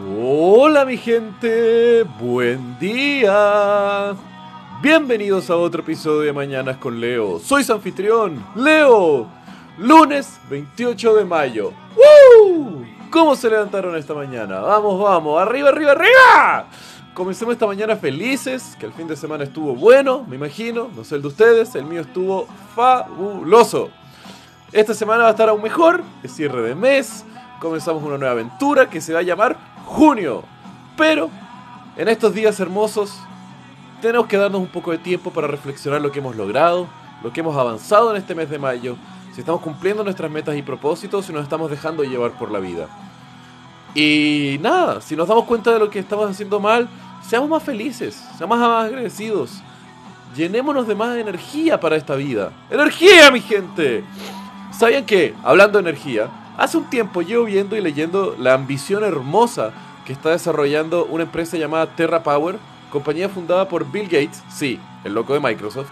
Hola mi gente, buen día. Bienvenidos a otro episodio de Mañanas con Leo. Soy su anfitrión, Leo. Lunes 28 de mayo. ¡Woo! ¿Cómo se levantaron esta mañana? Vamos, vamos, arriba, arriba, arriba. Comencemos esta mañana felices, que el fin de semana estuvo bueno, me imagino. No sé el de ustedes, el mío estuvo fabuloso. Esta semana va a estar aún mejor, es cierre de mes, comenzamos una nueva aventura que se va a llamar Junio. Pero en estos días hermosos tenemos que darnos un poco de tiempo para reflexionar lo que hemos logrado, lo que hemos avanzado en este mes de mayo, si estamos cumpliendo nuestras metas y propósitos, si nos estamos dejando llevar por la vida. Y nada, si nos damos cuenta de lo que estamos haciendo mal, seamos más felices, seamos más agradecidos. Llenémonos de más energía para esta vida. ¡Energía, mi gente! ¿Sabían que, hablando de energía, hace un tiempo llevo viendo y leyendo la ambición hermosa que está desarrollando una empresa llamada Terra Power, compañía fundada por Bill Gates, sí, el loco de Microsoft,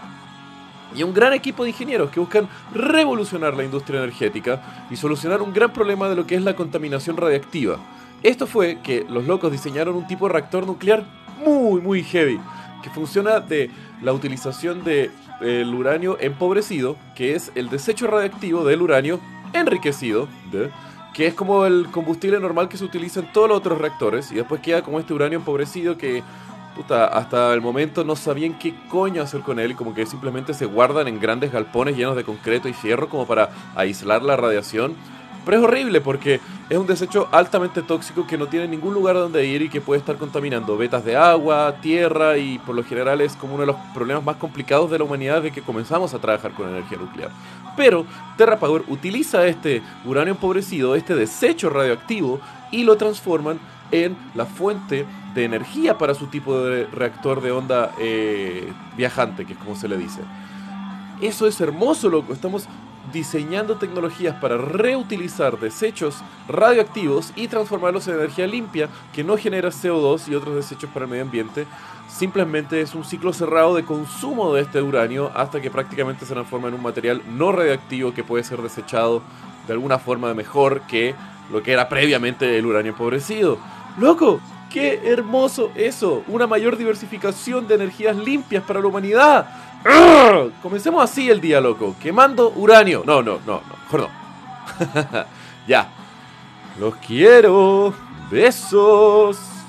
y un gran equipo de ingenieros que buscan revolucionar la industria energética y solucionar un gran problema de lo que es la contaminación radiactiva. Esto fue que los locos diseñaron un tipo de reactor nuclear muy, muy heavy, que funciona de la utilización del de, uranio empobrecido, que es el desecho radiactivo del uranio enriquecido, que es como el combustible normal que se utiliza en todos los otros reactores, y después queda como este uranio empobrecido que puta, hasta el momento no sabían qué coño hacer con él, como que simplemente se guardan en grandes galpones llenos de concreto y fierro como para aislar la radiación. Pero es horrible porque es un desecho altamente tóxico que no tiene ningún lugar donde ir y que puede estar contaminando vetas de agua, tierra y por lo general es como uno de los problemas más complicados de la humanidad de que comenzamos a trabajar con energía nuclear. Pero TerraPower utiliza este uranio empobrecido, este desecho radioactivo y lo transforman en la fuente de energía para su tipo de reactor de onda eh, viajante, que es como se le dice. Eso es hermoso, loco. Estamos diseñando tecnologías para reutilizar desechos radioactivos y transformarlos en energía limpia que no genera CO2 y otros desechos para el medio ambiente. Simplemente es un ciclo cerrado de consumo de este uranio hasta que prácticamente se transforma en un material no radioactivo que puede ser desechado de alguna forma mejor que lo que era previamente el uranio empobrecido. ¡Loco! ¡Qué hermoso eso! Una mayor diversificación de energías limpias para la humanidad. ¡Arr! Comencemos así el día, loco. Quemando uranio. No, no, no, no. Mejor no. ya. Los quiero. Besos.